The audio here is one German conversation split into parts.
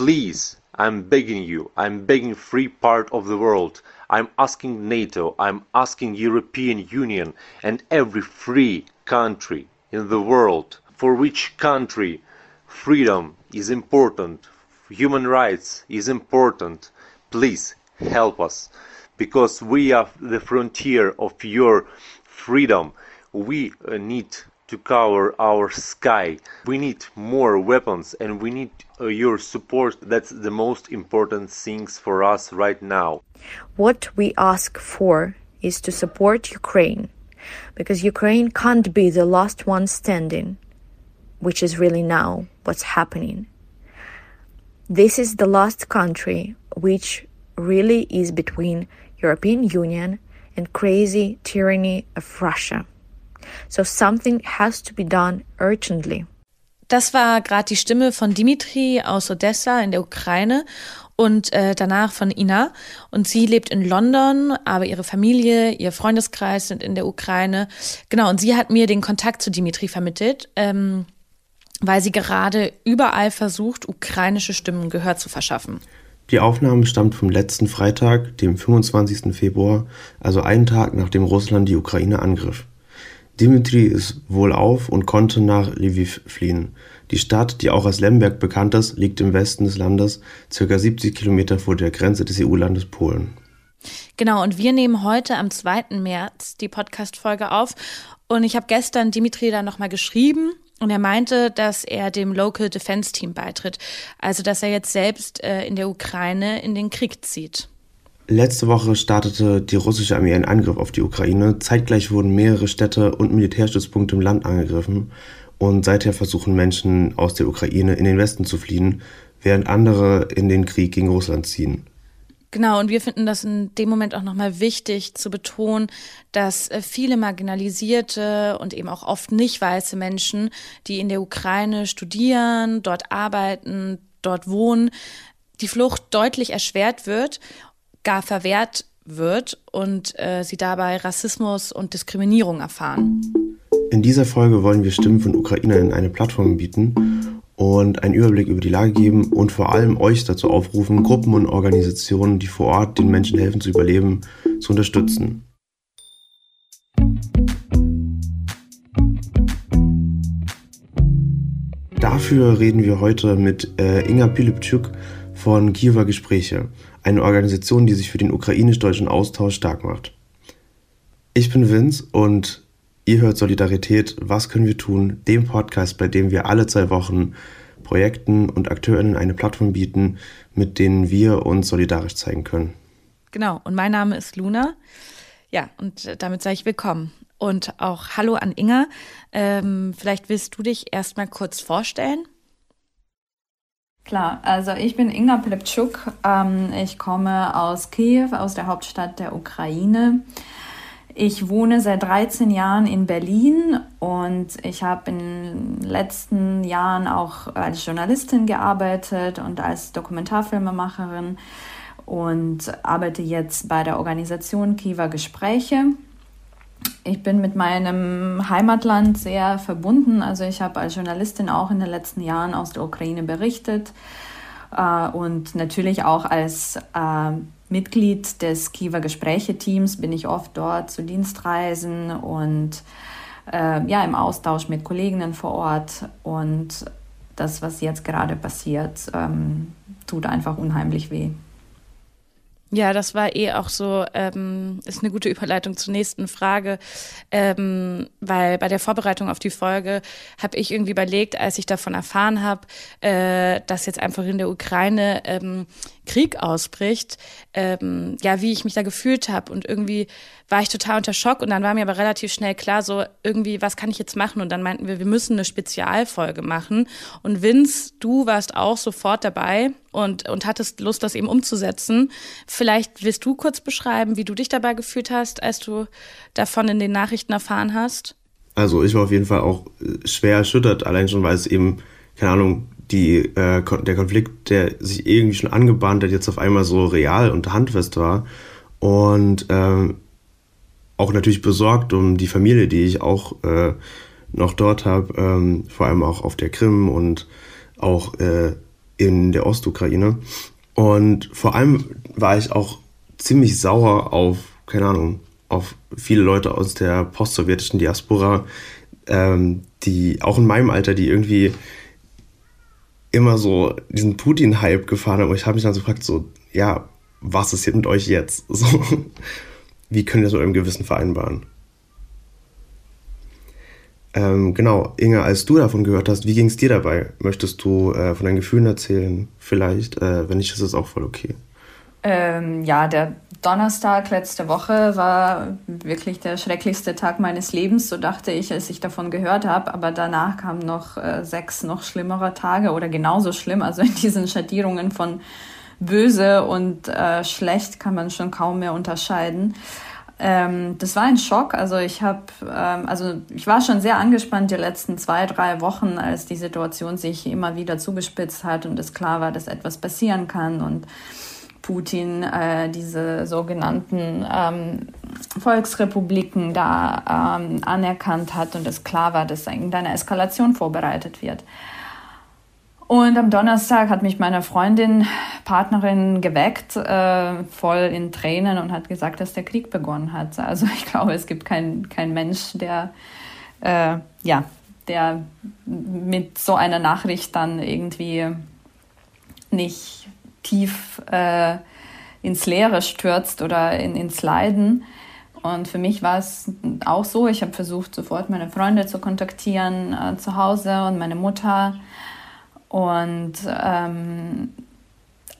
Please, I'm begging you, I'm begging free part of the world. I'm asking NATO, I'm asking European Union and every free country in the world for which country freedom is important, human rights is important. Please help us because we are the frontier of your freedom. We uh, need to cover our sky. We need more weapons and we need Uh, your support. That's the most important things for us right now. What we ask for is to support Ukraine because Ukraine can't be the last one standing, which is really now what's happening. This is the last country which really is between European Union and crazy tyranny of Russia. So something has to be done urgently. Das war gerade die Stimme von Dimitri aus Odessa in der Ukraine und äh, danach von Ina. Und sie lebt in London, aber ihre Familie, ihr Freundeskreis sind in der Ukraine. Genau, und sie hat mir den Kontakt zu Dimitri vermittelt, ähm, weil sie gerade überall versucht, ukrainische Stimmen Gehör zu verschaffen. Die Aufnahme stammt vom letzten Freitag, dem 25. Februar, also einen Tag nachdem Russland die Ukraine angriff. Dimitri ist wohlauf und konnte nach Lviv fliehen. Die Stadt, die auch als Lemberg bekannt ist, liegt im Westen des Landes, ca. 70 Kilometer vor der Grenze des EU-Landes Polen. Genau, und wir nehmen heute am 2. März die Podcast-Folge auf. Und ich habe gestern Dimitri da nochmal geschrieben und er meinte, dass er dem Local Defense Team beitritt. Also, dass er jetzt selbst äh, in der Ukraine in den Krieg zieht. Letzte Woche startete die russische Armee einen Angriff auf die Ukraine. Zeitgleich wurden mehrere Städte und Militärstützpunkte im Land angegriffen. Und seither versuchen Menschen aus der Ukraine in den Westen zu fliehen, während andere in den Krieg gegen Russland ziehen. Genau, und wir finden das in dem Moment auch nochmal wichtig zu betonen, dass äh, viele marginalisierte und eben auch oft nicht weiße Menschen, die in der Ukraine studieren, dort arbeiten, dort wohnen, die Flucht deutlich erschwert wird gar verwehrt wird und äh, sie dabei Rassismus und Diskriminierung erfahren. In dieser Folge wollen wir Stimmen von Ukrainern eine Plattform bieten und einen Überblick über die Lage geben und vor allem euch dazu aufrufen, Gruppen und Organisationen, die vor Ort den Menschen helfen zu überleben, zu unterstützen. Dafür reden wir heute mit äh, Inga Pilipczuk von Kiewer Gespräche eine Organisation, die sich für den ukrainisch-deutschen Austausch stark macht. Ich bin Vince und ihr hört Solidarität, was können wir tun, dem Podcast, bei dem wir alle zwei Wochen Projekten und Akteurinnen eine Plattform bieten, mit denen wir uns solidarisch zeigen können. Genau, und mein Name ist Luna. Ja, und damit sage ich willkommen. Und auch Hallo an Inga. Ähm, vielleicht willst du dich erstmal kurz vorstellen? Klar, also ich bin Inga Plepczuk. Ähm, ich komme aus Kiew, aus der Hauptstadt der Ukraine. Ich wohne seit 13 Jahren in Berlin und ich habe in den letzten Jahren auch als Journalistin gearbeitet und als Dokumentarfilmemacherin und arbeite jetzt bei der Organisation Kiewer Gespräche ich bin mit meinem Heimatland sehr verbunden. Also ich habe als Journalistin auch in den letzten Jahren aus der Ukraine berichtet äh, und natürlich auch als äh, Mitglied des Kiewer Gespräche-Teams bin ich oft dort zu Dienstreisen und äh, ja, im Austausch mit Kolleginnen vor Ort. Und das, was jetzt gerade passiert, ähm, tut einfach unheimlich weh. Ja, das war eh auch so, ähm, ist eine gute Überleitung zur nächsten Frage, ähm, weil bei der Vorbereitung auf die Folge habe ich irgendwie überlegt, als ich davon erfahren habe, äh, dass jetzt einfach in der Ukraine ähm, Krieg ausbricht, ähm, ja, wie ich mich da gefühlt habe. Und irgendwie war ich total unter Schock. Und dann war mir aber relativ schnell klar, so irgendwie, was kann ich jetzt machen? Und dann meinten wir, wir müssen eine Spezialfolge machen. Und Vince, du warst auch sofort dabei und, und hattest Lust, das eben umzusetzen. Vielleicht willst du kurz beschreiben, wie du dich dabei gefühlt hast, als du davon in den Nachrichten erfahren hast? Also ich war auf jeden Fall auch äh, schwer erschüttert, allein schon, weil es eben, keine Ahnung, die, äh, der Konflikt, der sich irgendwie schon angebahnt hat, jetzt auf einmal so real und handfest war. Und ähm, auch natürlich besorgt um die Familie, die ich auch äh, noch dort habe, ähm, vor allem auch auf der Krim und auch äh, in der Ostukraine. Und vor allem war ich auch ziemlich sauer auf, keine Ahnung, auf viele Leute aus der postsowjetischen Diaspora, ähm, die auch in meinem Alter, die irgendwie immer so diesen Putin-Hype gefahren haben. Und ich habe mich dann so gefragt, so, ja, was ist jetzt mit euch jetzt? So, wie können wir das mit eurem Gewissen vereinbaren? Ähm, genau, Inge, als du davon gehört hast, wie ging es dir dabei? Möchtest du äh, von deinen Gefühlen erzählen? Vielleicht, äh, wenn nicht, ist es auch voll okay. Ähm, ja, der Donnerstag letzte Woche war wirklich der schrecklichste Tag meines Lebens, so dachte ich, als ich davon gehört habe. Aber danach kamen noch äh, sechs noch schlimmere Tage oder genauso schlimm. Also in diesen Schattierungen von böse und äh, schlecht kann man schon kaum mehr unterscheiden. Ähm, das war ein Schock. Also ich habe, ähm, also ich war schon sehr angespannt die letzten zwei, drei Wochen, als die Situation sich immer wieder zugespitzt hat und es klar war, dass etwas passieren kann und Putin äh, diese sogenannten ähm, Volksrepubliken da ähm, anerkannt hat und es klar war, dass irgendeine Eskalation vorbereitet wird. Und am Donnerstag hat mich meine Freundin, Partnerin geweckt, äh, voll in Tränen und hat gesagt, dass der Krieg begonnen hat. Also ich glaube, es gibt keinen kein Mensch, der, äh, ja, der mit so einer Nachricht dann irgendwie nicht tief äh, ins Leere stürzt oder in, ins Leiden. Und für mich war es auch so, ich habe versucht, sofort meine Freunde zu kontaktieren äh, zu Hause und meine Mutter und ähm,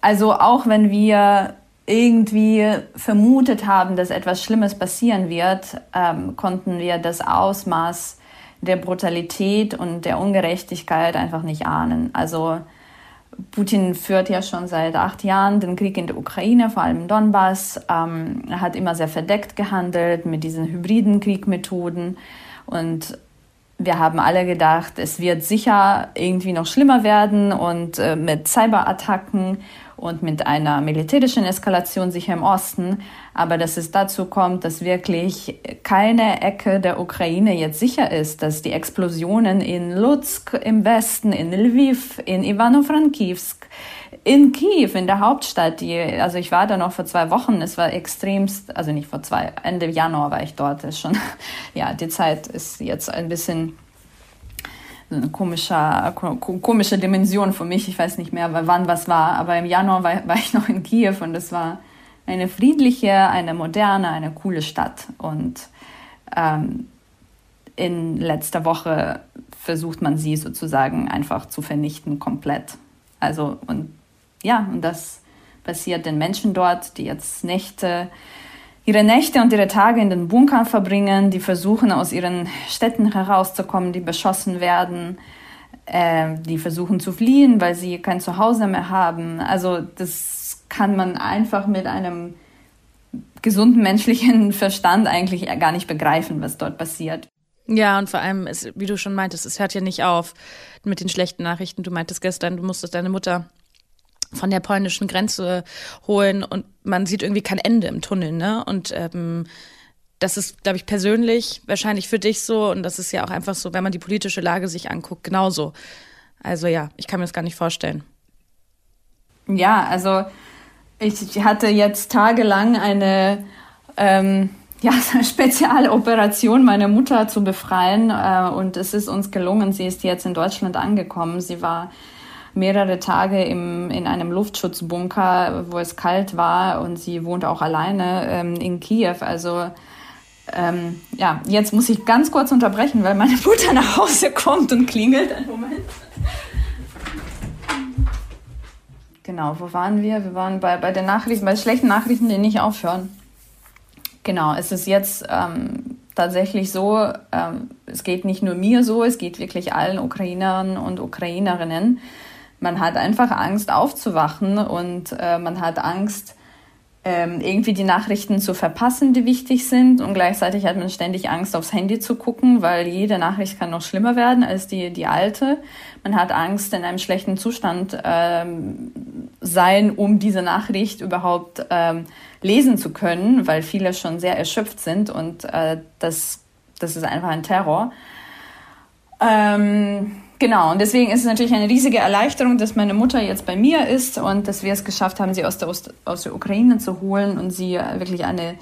also auch wenn wir irgendwie vermutet haben, dass etwas Schlimmes passieren wird, ähm, konnten wir das Ausmaß der Brutalität und der Ungerechtigkeit einfach nicht ahnen. Also Putin führt ja schon seit acht Jahren den Krieg in der Ukraine, vor allem Donbass. Ähm, er hat immer sehr verdeckt gehandelt mit diesen hybriden Kriegmethoden und wir haben alle gedacht, es wird sicher irgendwie noch schlimmer werden und äh, mit Cyberattacken und mit einer militärischen Eskalation sicher im Osten. Aber dass es dazu kommt, dass wirklich keine Ecke der Ukraine jetzt sicher ist, dass die Explosionen in Lutsk im Westen, in Lviv, in Ivano-Frankivsk, in Kiew, in der Hauptstadt, die, also ich war da noch vor zwei Wochen, es war extremst, also nicht vor zwei, Ende Januar war ich dort, ist schon, ja, die Zeit ist jetzt ein bisschen eine komische, komische Dimension für mich, ich weiß nicht mehr, wann was war, aber im Januar war, war ich noch in Kiew und es war eine friedliche, eine moderne, eine coole Stadt und ähm, in letzter Woche versucht man sie sozusagen einfach zu vernichten komplett. Also und ja, und das passiert den Menschen dort, die jetzt Nächte, ihre Nächte und ihre Tage in den Bunkern verbringen, die versuchen, aus ihren Städten herauszukommen, die beschossen werden, äh, die versuchen zu fliehen, weil sie kein Zuhause mehr haben. Also das kann man einfach mit einem gesunden menschlichen Verstand eigentlich gar nicht begreifen, was dort passiert. Ja, und vor allem, ist, wie du schon meintest, es hört ja nicht auf mit den schlechten Nachrichten. Du meintest gestern, du musstest deine Mutter von der polnischen Grenze holen und man sieht irgendwie kein Ende im Tunnel, ne? Und ähm, das ist, glaube ich, persönlich wahrscheinlich für dich so und das ist ja auch einfach so, wenn man die politische Lage sich anguckt, genauso. Also ja, ich kann mir das gar nicht vorstellen. Ja, also ich hatte jetzt tagelang eine ähm, ja, Spezialoperation, meine Mutter zu befreien äh, und es ist uns gelungen. Sie ist jetzt in Deutschland angekommen. Sie war mehrere Tage im, in einem Luftschutzbunker, wo es kalt war und sie wohnt auch alleine ähm, in Kiew. Also ähm, ja, jetzt muss ich ganz kurz unterbrechen, weil meine Mutter nach Hause kommt und klingelt. Einen Moment. Genau, wo waren wir? Wir waren bei, bei den Nachrichten, bei schlechten Nachrichten, die nicht aufhören. Genau, es ist jetzt ähm, tatsächlich so, ähm, es geht nicht nur mir so, es geht wirklich allen Ukrainern und Ukrainerinnen man hat einfach Angst aufzuwachen und äh, man hat Angst, ähm, irgendwie die Nachrichten zu verpassen, die wichtig sind. Und gleichzeitig hat man ständig Angst, aufs Handy zu gucken, weil jede Nachricht kann noch schlimmer werden als die, die alte. Man hat Angst, in einem schlechten Zustand ähm, sein, um diese Nachricht überhaupt ähm, lesen zu können, weil viele schon sehr erschöpft sind und äh, das, das ist einfach ein Terror. Ähm, Genau, und deswegen ist es natürlich eine riesige Erleichterung, dass meine Mutter jetzt bei mir ist und dass wir es geschafft haben, sie aus der, Ost aus der Ukraine zu holen und sie wirklich eine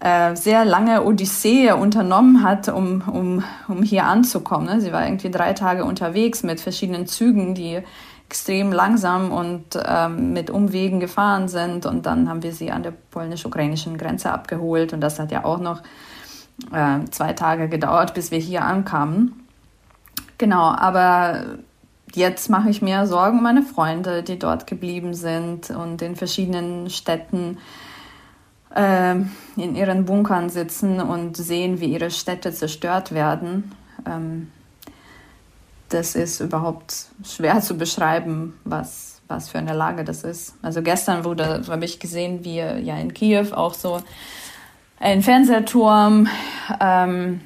äh, sehr lange Odyssee unternommen hat, um, um, um hier anzukommen. Ne? Sie war irgendwie drei Tage unterwegs mit verschiedenen Zügen, die extrem langsam und ähm, mit Umwegen gefahren sind. Und dann haben wir sie an der polnisch-ukrainischen Grenze abgeholt. Und das hat ja auch noch äh, zwei Tage gedauert, bis wir hier ankamen. Genau, aber jetzt mache ich mir Sorgen um meine Freunde, die dort geblieben sind und in verschiedenen Städten äh, in ihren Bunkern sitzen und sehen, wie ihre Städte zerstört werden. Ähm, das ist überhaupt schwer zu beschreiben, was, was für eine Lage das ist. Also gestern wurde, habe ich gesehen, wie ja in Kiew auch so ein Fernsehturm ähm,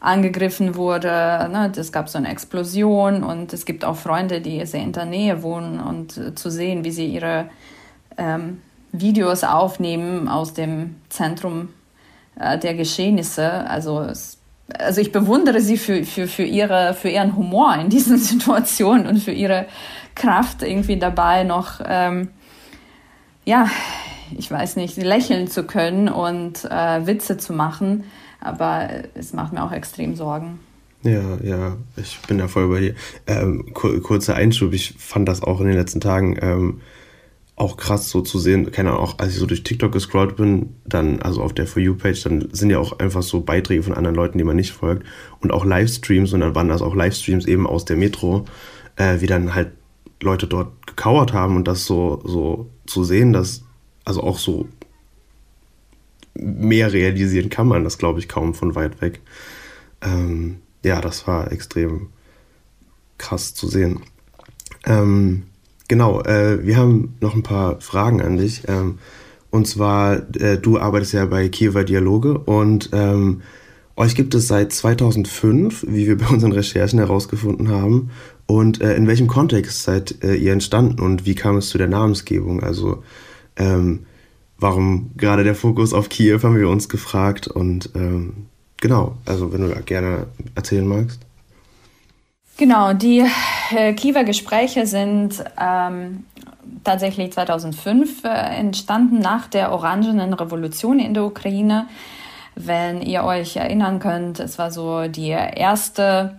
angegriffen wurde. Ne? Es gab so eine Explosion und es gibt auch Freunde, die sehr in der Nähe wohnen und äh, zu sehen, wie sie ihre ähm, Videos aufnehmen aus dem Zentrum äh, der Geschehnisse. Also es also ich bewundere sie für, für, für, ihre, für ihren Humor in diesen Situationen und für ihre Kraft irgendwie dabei noch, ähm, ja, ich weiß nicht, lächeln zu können und äh, Witze zu machen. Aber es macht mir auch extrem Sorgen. Ja, ja, ich bin da voll bei dir. Ähm, kurzer Einschub, ich fand das auch in den letzten Tagen ähm, auch krass so zu sehen, keine Ahnung, auch als ich so durch TikTok gescrollt bin, dann, also auf der For You-Page, dann sind ja auch einfach so Beiträge von anderen Leuten, die man nicht folgt und auch Livestreams und dann waren das auch Livestreams eben aus der Metro, äh, wie dann halt Leute dort gekauert haben und das so, so zu sehen, dass, also auch so mehr realisieren kann man das, glaube ich, kaum von weit weg. Ähm, ja, das war extrem krass zu sehen. Ähm, Genau, äh, wir haben noch ein paar Fragen an dich. Ähm, und zwar, äh, du arbeitest ja bei Kiewer Dialoge und ähm, euch gibt es seit 2005, wie wir bei unseren Recherchen herausgefunden haben. Und äh, in welchem Kontext seid äh, ihr entstanden und wie kam es zu der Namensgebung? Also ähm, warum gerade der Fokus auf Kiew, haben wir uns gefragt. Und ähm, genau, also wenn du gerne erzählen magst. Genau, die äh, Kiewer Gespräche sind ähm, tatsächlich 2005 äh, entstanden nach der Orangenen Revolution in der Ukraine. Wenn ihr euch erinnern könnt, es war so die erste,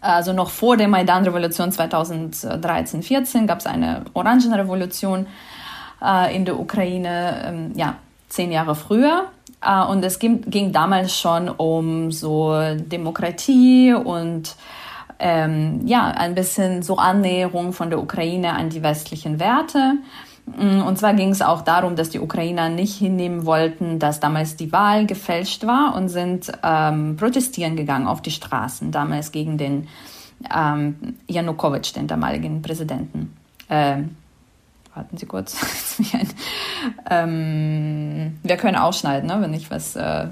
also noch vor der Maidan-Revolution 2013-14 gab es eine Orangenrevolution äh, in der Ukraine, ähm, ja, zehn Jahre früher. Äh, und es ging, ging damals schon um so Demokratie und ähm, ja, ein bisschen so Annäherung von der Ukraine an die westlichen Werte. Mm, und zwar ging es auch darum, dass die Ukrainer nicht hinnehmen wollten, dass damals die Wahl gefälscht war und sind ähm, protestieren gegangen auf die Straßen, damals gegen den ähm, Janukowitsch, den damaligen Präsidenten. Ähm, warten Sie kurz. ähm, wir können ausschneiden, ne, wenn ich was. Äh, ja,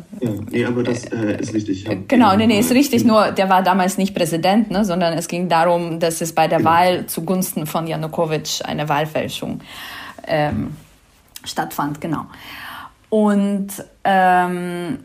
nee, aber das äh, ist richtig. Ja. Genau, nee, nee, ist richtig. Nur der war damals nicht Präsident, ne, sondern es ging darum, dass es bei der genau. Wahl zugunsten von Janukowitsch eine Wahlfälschung ähm, stattfand, genau. Und ähm,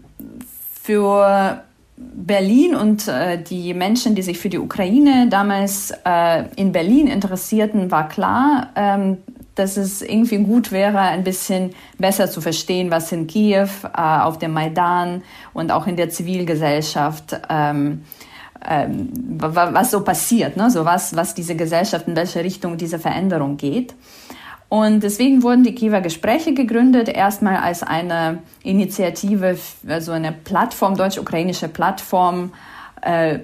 für Berlin und äh, die Menschen, die sich für die Ukraine damals äh, in Berlin interessierten, war klar, ähm, dass es irgendwie gut wäre, ein bisschen besser zu verstehen, was in Kiew, äh, auf dem Maidan und auch in der Zivilgesellschaft, ähm, ähm, was so passiert, ne? so was, was diese Gesellschaft, in welche Richtung diese Veränderung geht. Und deswegen wurden die Kiewer Gespräche gegründet, erstmal als eine Initiative, also eine Plattform, deutsch-ukrainische Plattform, äh,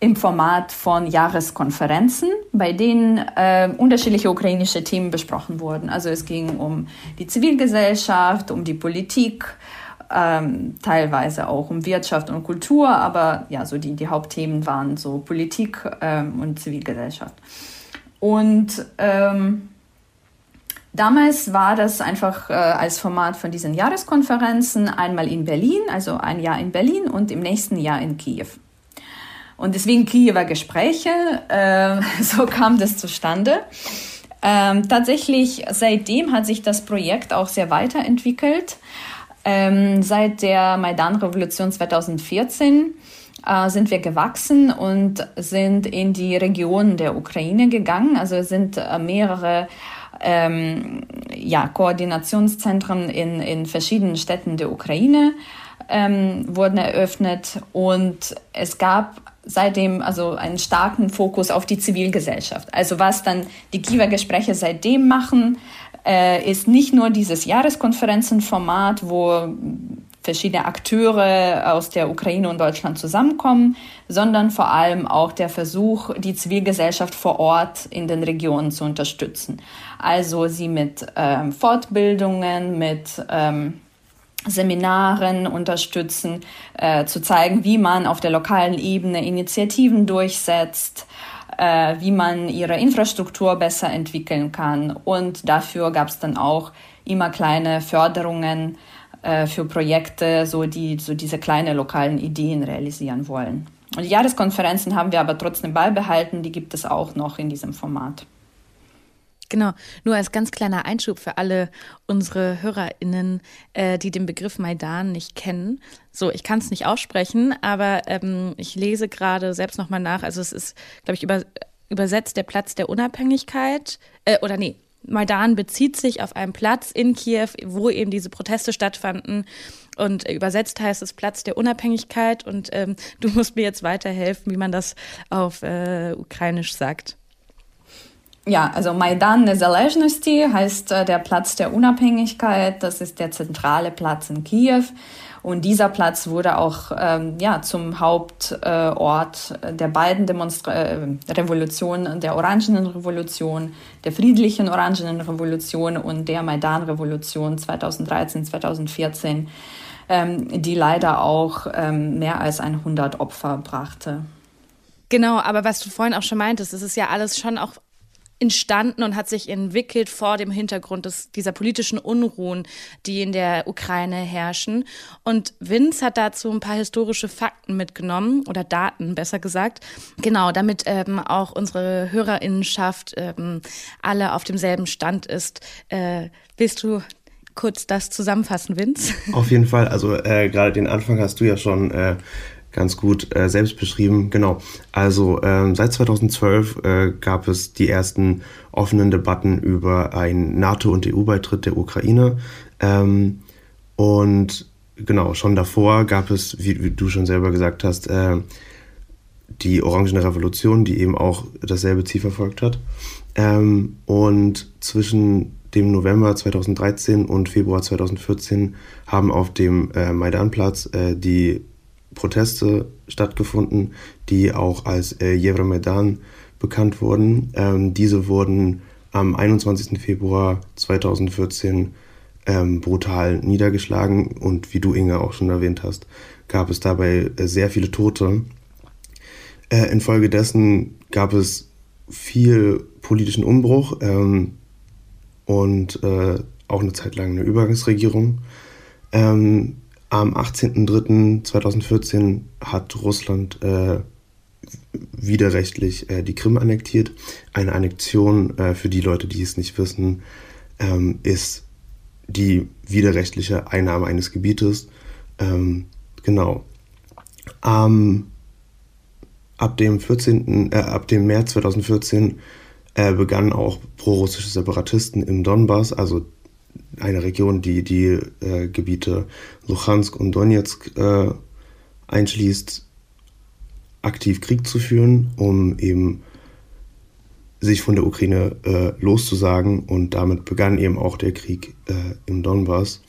im Format von Jahreskonferenzen, bei denen äh, unterschiedliche ukrainische Themen besprochen wurden. Also es ging um die Zivilgesellschaft, um die Politik, ähm, teilweise auch um Wirtschaft und Kultur, aber ja, so die, die Hauptthemen waren so Politik ähm, und Zivilgesellschaft. Und ähm, damals war das einfach äh, als Format von diesen Jahreskonferenzen einmal in Berlin, also ein Jahr in Berlin und im nächsten Jahr in Kiew. Und deswegen Kiewer Gespräche, äh, so kam das zustande. Ähm, tatsächlich seitdem hat sich das Projekt auch sehr weiterentwickelt. Ähm, seit der Maidan-Revolution 2014 äh, sind wir gewachsen und sind in die Regionen der Ukraine gegangen. Also sind äh, mehrere ähm, ja, Koordinationszentren in, in verschiedenen Städten der Ukraine ähm, wurden eröffnet und es gab seitdem also einen starken Fokus auf die Zivilgesellschaft. Also was dann die Kiewer Gespräche seitdem machen, äh, ist nicht nur dieses Jahreskonferenzenformat, wo verschiedene Akteure aus der Ukraine und Deutschland zusammenkommen, sondern vor allem auch der Versuch, die Zivilgesellschaft vor Ort in den Regionen zu unterstützen. Also sie mit ähm, Fortbildungen, mit ähm, Seminaren unterstützen, äh, zu zeigen, wie man auf der lokalen Ebene Initiativen durchsetzt, äh, wie man ihre Infrastruktur besser entwickeln kann. Und dafür gab es dann auch immer kleine Förderungen äh, für Projekte, so die so diese kleinen lokalen Ideen realisieren wollen. Und die Jahreskonferenzen haben wir aber trotzdem beibehalten, die gibt es auch noch in diesem Format. Genau, nur als ganz kleiner Einschub für alle unsere HörerInnen, äh, die den Begriff Maidan nicht kennen. So, ich kann es nicht aussprechen, aber ähm, ich lese gerade selbst nochmal nach. Also es ist, glaube ich, über, übersetzt der Platz der Unabhängigkeit, äh, oder nee, Maidan bezieht sich auf einen Platz in Kiew, wo eben diese Proteste stattfanden. Und übersetzt heißt es Platz der Unabhängigkeit. Und ähm, du musst mir jetzt weiterhelfen, wie man das auf äh, Ukrainisch sagt. Ja, also Maidan Nezalezhnosti heißt äh, der Platz der Unabhängigkeit. Das ist der zentrale Platz in Kiew. Und dieser Platz wurde auch ähm, ja, zum Hauptort äh, der beiden Demonstra äh, Revolutionen, der Orangenen Revolution, der friedlichen Orangenen Revolution und der Maidan-Revolution 2013, 2014, ähm, die leider auch ähm, mehr als 100 Opfer brachte. Genau, aber was du vorhin auch schon meintest, es ist ja alles schon auch entstanden und hat sich entwickelt vor dem Hintergrund des, dieser politischen Unruhen, die in der Ukraine herrschen. Und Vince hat dazu ein paar historische Fakten mitgenommen oder Daten, besser gesagt. Genau, damit ähm, auch unsere Hörerinnenschaft ähm, alle auf demselben Stand ist. Äh, willst du kurz das zusammenfassen, Vince? Auf jeden Fall. Also äh, gerade den Anfang hast du ja schon äh, ganz gut äh, selbst beschrieben. Genau. Also ähm, seit 2012 äh, gab es die ersten offenen Debatten über einen NATO- und EU-Beitritt der Ukraine. Ähm, und genau, schon davor gab es, wie, wie du schon selber gesagt hast, äh, die Orangene Revolution, die eben auch dasselbe Ziel verfolgt hat. Ähm, und zwischen dem November 2013 und Februar 2014 haben auf dem äh, Maidanplatz äh, die Proteste stattgefunden, die auch als äh, Euromaidan bekannt wurden. Ähm, diese wurden am 21. Februar 2014 ähm, brutal niedergeschlagen und wie du Inge auch schon erwähnt hast, gab es dabei äh, sehr viele Tote. Äh, infolgedessen gab es viel politischen Umbruch ähm, und äh, auch eine Zeit lang eine Übergangsregierung. Ähm, am 18.03.2014 hat Russland äh, widerrechtlich äh, die Krim annektiert. Eine Annexion, äh, für die Leute, die es nicht wissen, ähm, ist die widerrechtliche Einnahme eines Gebietes. Ähm, genau. Ähm, ab, dem 14., äh, ab dem März 2014 äh, begannen auch prorussische Separatisten im Donbass, also eine Region, die die äh, Gebiete Luhansk und Donetsk äh, einschließt, aktiv Krieg zu führen, um eben sich von der Ukraine äh, loszusagen. Und damit begann eben auch der Krieg äh, im Donbass.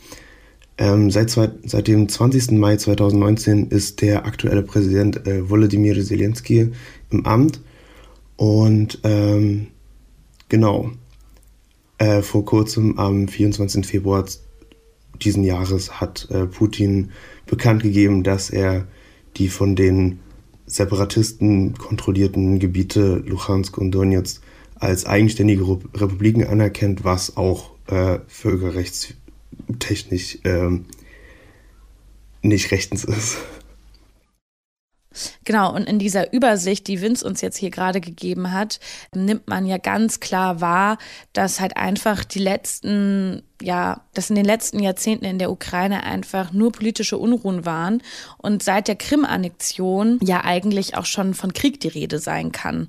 Ähm, seit, seit dem 20. Mai 2019 ist der aktuelle Präsident äh, Volodymyr Zelensky im Amt. Und ähm, genau, äh, vor kurzem, am 24. Februar diesen Jahres, hat äh, Putin bekannt gegeben, dass er die von den Separatisten kontrollierten Gebiete Luhansk und Donetsk als eigenständige Republiken anerkennt, was auch äh, völkerrechtstechnisch ähm, nicht rechtens ist. Genau, und in dieser Übersicht, die Vince uns jetzt hier gerade gegeben hat, nimmt man ja ganz klar wahr, dass halt einfach die letzten, ja, dass in den letzten Jahrzehnten in der Ukraine einfach nur politische Unruhen waren und seit der Krim-Annexion ja eigentlich auch schon von Krieg die Rede sein kann.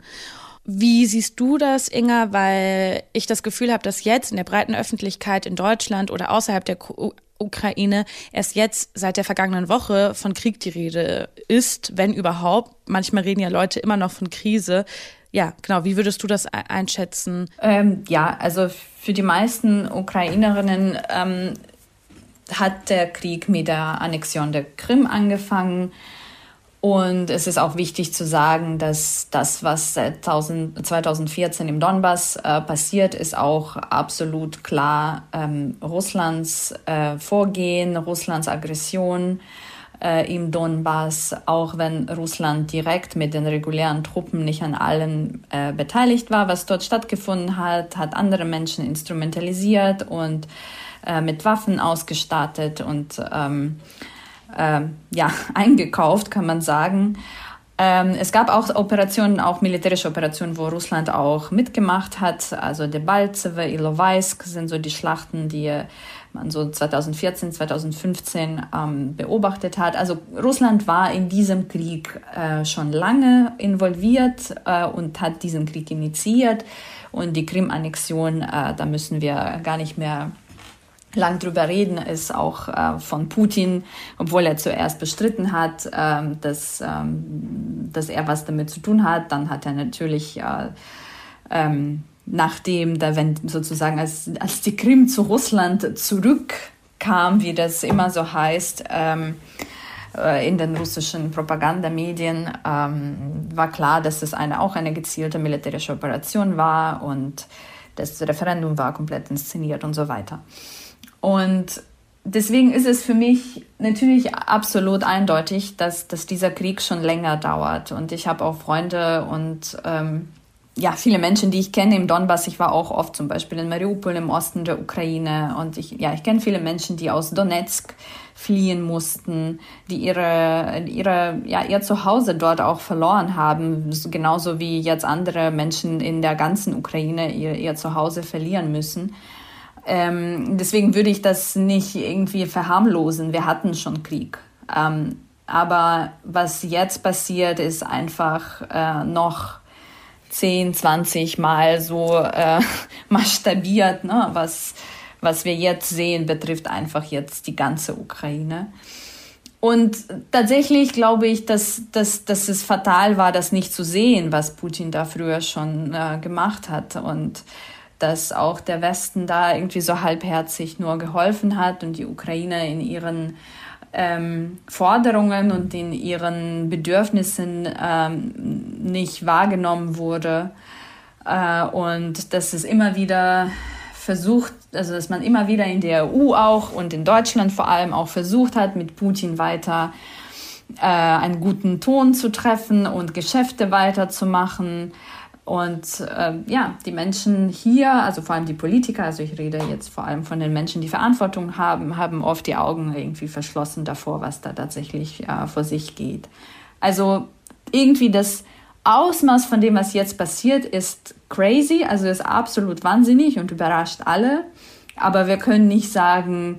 Wie siehst du das, Inga? Weil ich das Gefühl habe, dass jetzt in der breiten Öffentlichkeit in Deutschland oder außerhalb der Ukraine erst jetzt seit der vergangenen Woche von Krieg die Rede ist, wenn überhaupt. Manchmal reden ja Leute immer noch von Krise. Ja, genau. Wie würdest du das einschätzen? Ähm, ja, also für die meisten Ukrainerinnen ähm, hat der Krieg mit der Annexion der Krim angefangen. Und es ist auch wichtig zu sagen, dass das, was seit 2014 im Donbass äh, passiert, ist auch absolut klar ähm, Russlands äh, Vorgehen, Russlands Aggression äh, im Donbass, auch wenn Russland direkt mit den regulären Truppen nicht an allen äh, beteiligt war, was dort stattgefunden hat, hat andere Menschen instrumentalisiert und äh, mit Waffen ausgestattet und ähm, äh, ja, eingekauft, kann man sagen. Ähm, es gab auch Operationen, auch militärische Operationen, wo Russland auch mitgemacht hat. Also Debaltseve, Ilovaisk sind so die Schlachten, die man so 2014, 2015 ähm, beobachtet hat. Also Russland war in diesem Krieg äh, schon lange involviert äh, und hat diesen Krieg initiiert. Und die Krim-Annexion, äh, da müssen wir gar nicht mehr lang drüber reden, ist auch äh, von Putin, obwohl er zuerst bestritten hat, ähm, dass, ähm, dass er was damit zu tun hat. Dann hat er natürlich, äh, ähm, nachdem, da, wenn sozusagen als, als die Krim zu Russland zurückkam, wie das immer so heißt, ähm, äh, in den russischen Propagandamedien, ähm, war klar, dass es eine, auch eine gezielte militärische Operation war und das Referendum war komplett inszeniert und so weiter. Und deswegen ist es für mich natürlich absolut eindeutig, dass, dass dieser Krieg schon länger dauert. Und ich habe auch Freunde und ähm, ja, viele Menschen, die ich kenne im Donbass. Ich war auch oft zum Beispiel in Mariupol im Osten der Ukraine. Und ich, ja, ich kenne viele Menschen, die aus Donetsk fliehen mussten, die ihre, ihre, ja, ihr Zuhause dort auch verloren haben. Genauso wie jetzt andere Menschen in der ganzen Ukraine ihr, ihr Zuhause verlieren müssen. Ähm, deswegen würde ich das nicht irgendwie verharmlosen. Wir hatten schon Krieg. Ähm, aber was jetzt passiert, ist einfach äh, noch 10, 20 Mal so äh, maßstabiert. Ne? Was, was wir jetzt sehen, betrifft einfach jetzt die ganze Ukraine. Und tatsächlich glaube ich, dass, dass, dass es fatal war, das nicht zu sehen, was Putin da früher schon äh, gemacht hat. Und dass auch der Westen da irgendwie so halbherzig nur geholfen hat und die Ukraine in ihren ähm, Forderungen und in ihren Bedürfnissen ähm, nicht wahrgenommen wurde äh, und dass es immer wieder versucht, also dass man immer wieder in der EU auch und in Deutschland vor allem auch versucht hat, mit Putin weiter äh, einen guten Ton zu treffen und Geschäfte weiterzumachen. Und äh, ja, die Menschen hier, also vor allem die Politiker, also ich rede jetzt vor allem von den Menschen, die Verantwortung haben, haben oft die Augen irgendwie verschlossen davor, was da tatsächlich äh, vor sich geht. Also irgendwie das Ausmaß von dem, was jetzt passiert, ist crazy, also ist absolut wahnsinnig und überrascht alle. Aber wir können nicht sagen,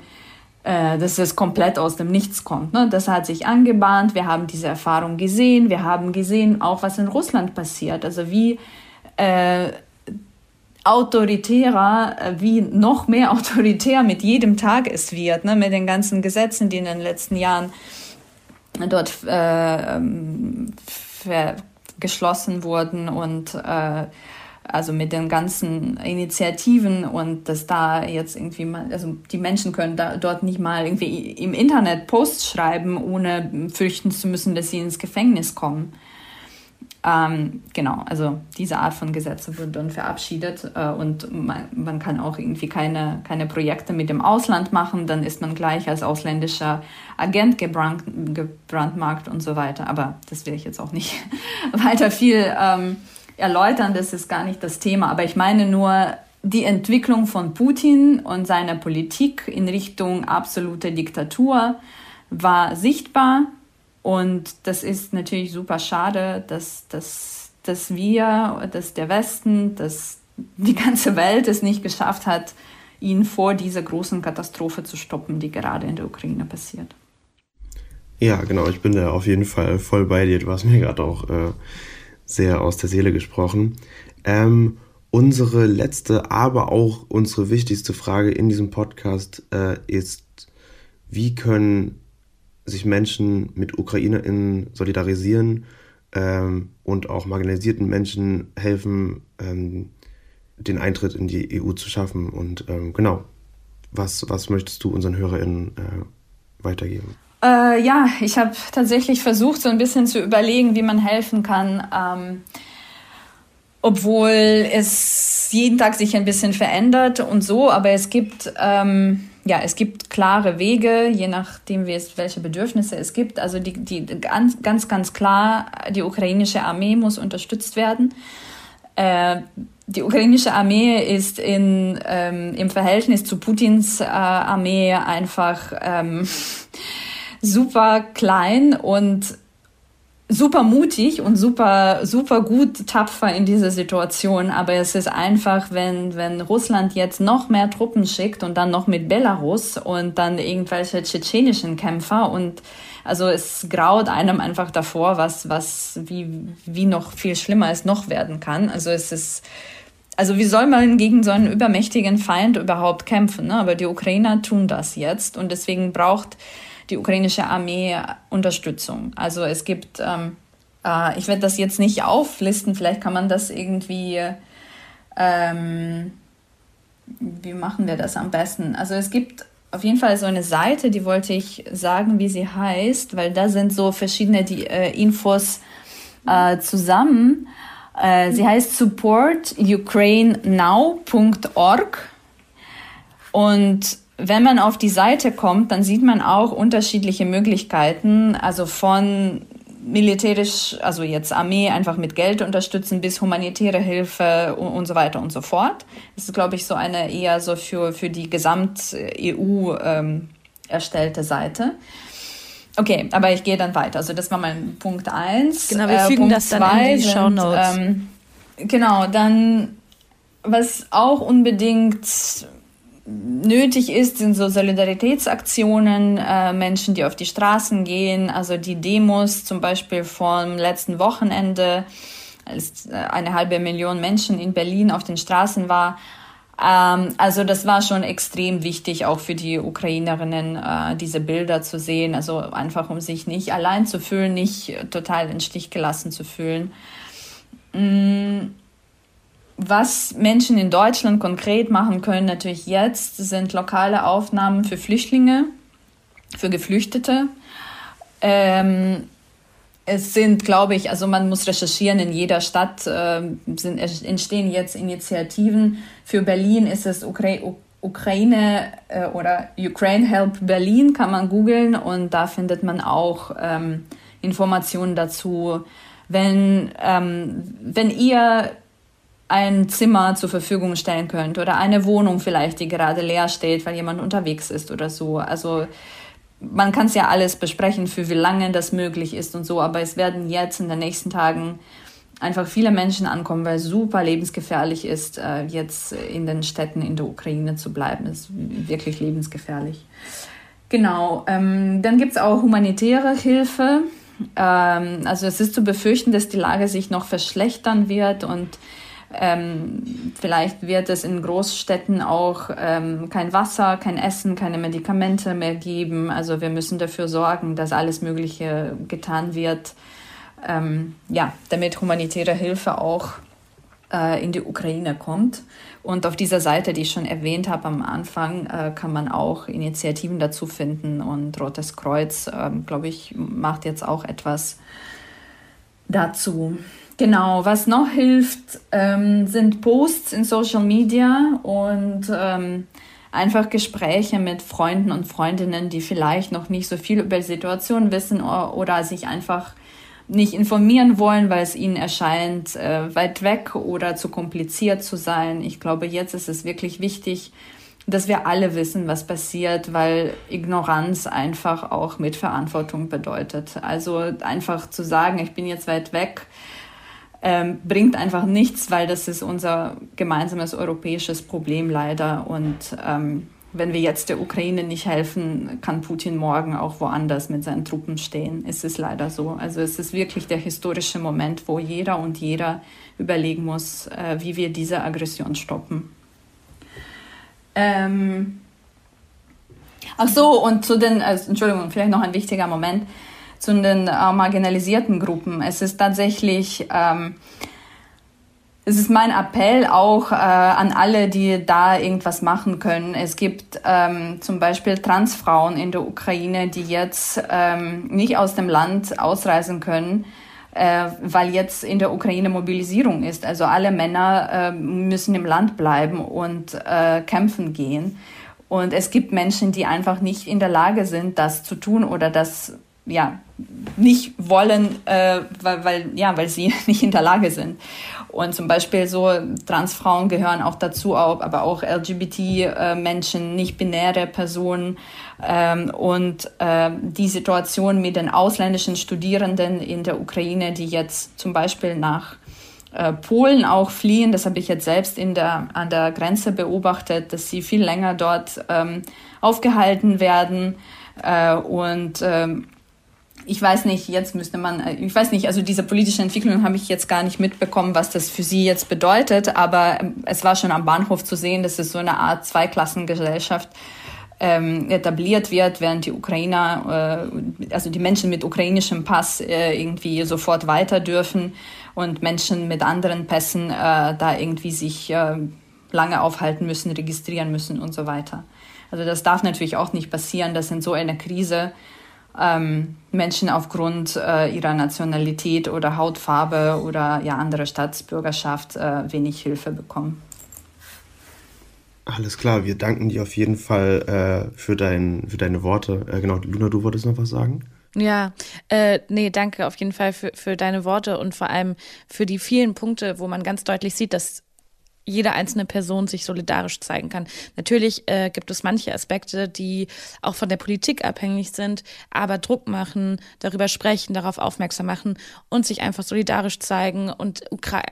dass es komplett aus dem Nichts kommt. Ne? Das hat sich angebahnt, wir haben diese Erfahrung gesehen, wir haben gesehen auch, was in Russland passiert, also wie äh, autoritärer, äh, wie noch mehr autoritär mit jedem Tag es wird, ne? mit den ganzen Gesetzen, die in den letzten Jahren dort äh, ähm, geschlossen wurden und äh, also mit den ganzen Initiativen und dass da jetzt irgendwie mal, also die Menschen können da dort nicht mal irgendwie im Internet Posts schreiben, ohne fürchten zu müssen, dass sie ins Gefängnis kommen. Ähm, genau, also diese Art von Gesetze wird dann verabschiedet äh, und man, man, kann auch irgendwie keine, keine Projekte mit dem Ausland machen, dann ist man gleich als ausländischer Agent gebrand, gebrandmarkt und so weiter. Aber das will ich jetzt auch nicht weiter viel ähm, erläutern, das ist gar nicht das Thema. Aber ich meine nur, die Entwicklung von Putin und seiner Politik in Richtung absolute Diktatur war sichtbar Und das ist natürlich super schade, dass, dass, dass wir, dass der Westen, dass die ganze Welt es nicht geschafft hat, ihn vor dieser großen Katastrophe zu stoppen, die gerade in der Ukraine passiert. Ja, genau, ich bin da auf jeden Fall voll bei dir. Du hast mir gerade auch äh, sehr aus der Seele gesprochen. Ähm, unsere letzte, aber auch unsere wichtigste Frage in diesem Podcast äh, ist, wie können sich Menschen mit UkrainerInnen solidarisieren ähm, und auch marginalisierten Menschen helfen, ähm, den Eintritt in die EU zu schaffen. Und ähm, genau, was, was möchtest du unseren HörerInnen äh, weitergeben? Äh, ja, ich habe tatsächlich versucht, so ein bisschen zu überlegen, wie man helfen kann, ähm, obwohl es jeden Tag sich ein bisschen verändert und so, aber es gibt ähm, ja, es gibt klare Wege, je nachdem, welche Bedürfnisse es gibt. Also die, die ganz, ganz, ganz klar, die ukrainische Armee muss unterstützt werden. Äh, die ukrainische Armee ist in, ähm, im Verhältnis zu Putins äh, Armee einfach ähm, super klein und super mutig und super, super gut tapfer in dieser Situation. Aber es ist einfach, wenn, wenn Russland jetzt noch mehr Truppen schickt und dann noch mit Belarus und dann irgendwelche tschetschenischen Kämpfer und also es graut einem einfach davor, was, was, wie, wie noch viel schlimmer es noch werden kann. Also es ist, also wie soll man gegen so einen übermächtigen Feind überhaupt kämpfen? Ne? Aber die Ukrainer tun das jetzt und deswegen braucht die ukrainische Armee Unterstützung. Also es gibt, ähm, äh, ich werde das jetzt nicht auflisten, vielleicht kann man das irgendwie, ähm, wie machen wir das am besten? Also es gibt auf jeden Fall so eine Seite, die wollte ich sagen, wie sie heißt, weil da sind so verschiedene die, äh, Infos äh, zusammen. Äh, sie heißt supportukrainenow.org und wenn man auf die Seite kommt, dann sieht man auch unterschiedliche Möglichkeiten, also von militärisch, also jetzt Armee einfach mit Geld unterstützen, bis humanitäre Hilfe und, und so weiter und so fort. Das ist, glaube ich, so eine eher so für, für die Gesamt-EU ähm, erstellte Seite. Okay, aber ich gehe dann weiter. Also das war mein Punkt eins. Genau, wir äh, fügen Punkt das dann in die Show Notes. Ähm, genau, dann was auch unbedingt nötig ist, sind so Solidaritätsaktionen, äh, Menschen, die auf die Straßen gehen, also die Demos zum Beispiel vom letzten Wochenende, als äh, eine halbe Million Menschen in Berlin auf den Straßen war. Ähm, also das war schon extrem wichtig, auch für die Ukrainerinnen, äh, diese Bilder zu sehen, also einfach um sich nicht allein zu fühlen, nicht total in Stich gelassen zu fühlen. Mm was Menschen in Deutschland konkret machen können, natürlich jetzt, sind lokale Aufnahmen für Flüchtlinge, für Geflüchtete. Ähm, es sind, glaube ich, also man muss recherchieren, in jeder Stadt äh, sind, entstehen jetzt Initiativen. Für Berlin ist es Ukra Ukraine äh, oder Ukraine Help Berlin, kann man googeln und da findet man auch ähm, Informationen dazu. Wenn, ähm, wenn ihr ein Zimmer zur Verfügung stellen könnt oder eine Wohnung vielleicht, die gerade leer steht, weil jemand unterwegs ist oder so. Also man kann es ja alles besprechen, für wie lange das möglich ist und so, aber es werden jetzt in den nächsten Tagen einfach viele Menschen ankommen, weil es super lebensgefährlich ist, äh, jetzt in den Städten in der Ukraine zu bleiben. Es ist wirklich lebensgefährlich. Genau, ähm, dann gibt es auch humanitäre Hilfe. Ähm, also es ist zu befürchten, dass die Lage sich noch verschlechtern wird und ähm, vielleicht wird es in Großstädten auch ähm, kein Wasser, kein Essen, keine Medikamente mehr geben. Also wir müssen dafür sorgen, dass alles Mögliche getan wird, ähm, ja, damit humanitäre Hilfe auch äh, in die Ukraine kommt. Und auf dieser Seite, die ich schon erwähnt habe am Anfang, äh, kann man auch Initiativen dazu finden. Und Rotes Kreuz, äh, glaube ich, macht jetzt auch etwas dazu. Genau, was noch hilft, ähm, sind Posts in Social Media und ähm, einfach Gespräche mit Freunden und Freundinnen, die vielleicht noch nicht so viel über die Situation wissen oder, sich einfach nicht informieren wollen, weil es ihnen erscheint, äh, weit weg oder zu kompliziert zu sein. Ich glaube, jetzt ist es wirklich wichtig, dass wir alle wissen, was passiert, weil Ignoranz einfach auch Mitverantwortung bedeutet. Also einfach zu sagen, ich bin jetzt weit weg, ähm, bringt einfach nichts, weil das ist unser gemeinsames europäisches Problem leider. Und ähm, wenn wir jetzt der Ukraine nicht helfen, kann Putin morgen auch woanders mit seinen Truppen stehen. Es ist leider so. Also es ist wirklich der historische Moment, wo jeder und jeder überlegen muss, äh, wie wir diese Aggression stoppen. Ähm Ach so, und zu den, also, Entschuldigung, vielleicht noch ein wichtiger Moment, zu den äh, marginalisierten Gruppen. Es ist tatsächlich, ähm, es ist mein Appell auch äh, an alle, die da irgendwas machen können. Es gibt ähm, zum Beispiel Transfrauen in der Ukraine, die jetzt ähm, nicht aus dem Land ausreisen können, äh, weil jetzt in der Ukraine Mobilisierung ist. Also alle Männer äh, müssen im Land bleiben und äh, kämpfen gehen. Und es gibt Menschen, die einfach nicht in der Lage sind, das zu tun oder das ja nicht wollen, äh, weil, weil ja weil sie nicht in der Lage sind. Und zum Beispiel so Transfrauen gehören auch dazu, aber auch LGBT-Menschen, nicht-binäre Personen. Ähm, und äh, die Situation mit den ausländischen Studierenden in der Ukraine, die jetzt zum Beispiel nach äh, Polen auch fliehen, das habe ich jetzt selbst in der, an der Grenze beobachtet, dass sie viel länger dort ähm, aufgehalten werden. Äh, und ähm, ich weiß nicht, jetzt müsste man, äh, ich weiß nicht, also diese politische Entwicklung habe ich jetzt gar nicht mitbekommen, was das für sie jetzt bedeutet, aber ähm, es war schon am Bahnhof zu sehen, dass es so eine Art Zweiklassengesellschaft ähm, etabliert wird, während die Ukrainer, äh, also die Menschen mit ukrainischem Pass äh, irgendwie sofort weiter dürfen und Menschen mit anderen Pässen äh, da irgendwie sich äh, lange aufhalten müssen, registrieren müssen und so weiter. Also das darf natürlich auch nicht passieren, dass in so einer Krise ähm, Menschen aufgrund äh, ihrer Nationalität oder Hautfarbe oder ja andere Staatsbürgerschaft äh, wenig Hilfe bekommen. Alles klar, wir danken dir auf jeden Fall äh, für, dein, für deine Worte. Äh, genau, Luna, du wolltest noch was sagen? Ja, äh, nee, danke auf jeden Fall für, für deine Worte und vor allem für die vielen Punkte, wo man ganz deutlich sieht, dass jede einzelne Person sich solidarisch zeigen kann. Natürlich äh, gibt es manche Aspekte, die auch von der Politik abhängig sind, aber Druck machen, darüber sprechen, darauf aufmerksam machen und sich einfach solidarisch zeigen und Ukra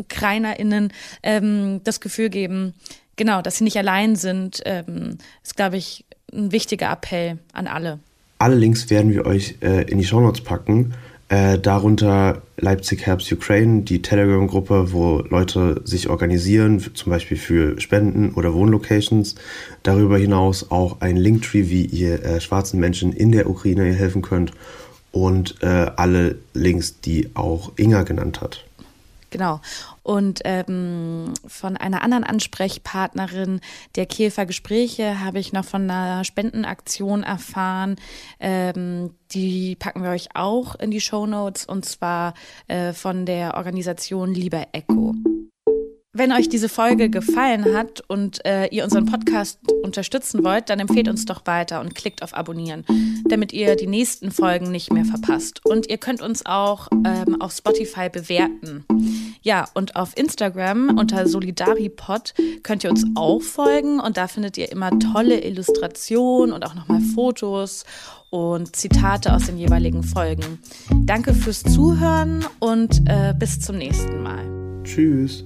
UkrainerInnen ähm, das Gefühl geben, genau, dass sie nicht allein sind, ähm, ist, glaube ich, ein wichtiger Appell an alle. Alle Links werden wir euch äh, in die Shownotes packen. Äh, darunter Leipzig Helps Ukraine, die Telegram-Gruppe, wo Leute sich organisieren, zum Beispiel für Spenden oder Wohnlocations. Darüber hinaus auch ein Linktree, wie ihr äh, schwarzen Menschen in der Ukraine helfen könnt. Und äh, alle Links, die auch Inga genannt hat. Genau. Und ähm, von einer anderen Ansprechpartnerin der Kiewer Gespräche habe ich noch von einer Spendenaktion erfahren. Ähm, die packen wir euch auch in die Show Notes und zwar äh, von der Organisation Lieber Echo. Wenn euch diese Folge gefallen hat und äh, ihr unseren Podcast unterstützen wollt, dann empfehlt uns doch weiter und klickt auf Abonnieren, damit ihr die nächsten Folgen nicht mehr verpasst. Und ihr könnt uns auch ähm, auf Spotify bewerten. Ja, und auf Instagram unter Solidaripod könnt ihr uns auch folgen und da findet ihr immer tolle Illustrationen und auch nochmal Fotos und Zitate aus den jeweiligen Folgen. Danke fürs Zuhören und äh, bis zum nächsten Mal. Tschüss.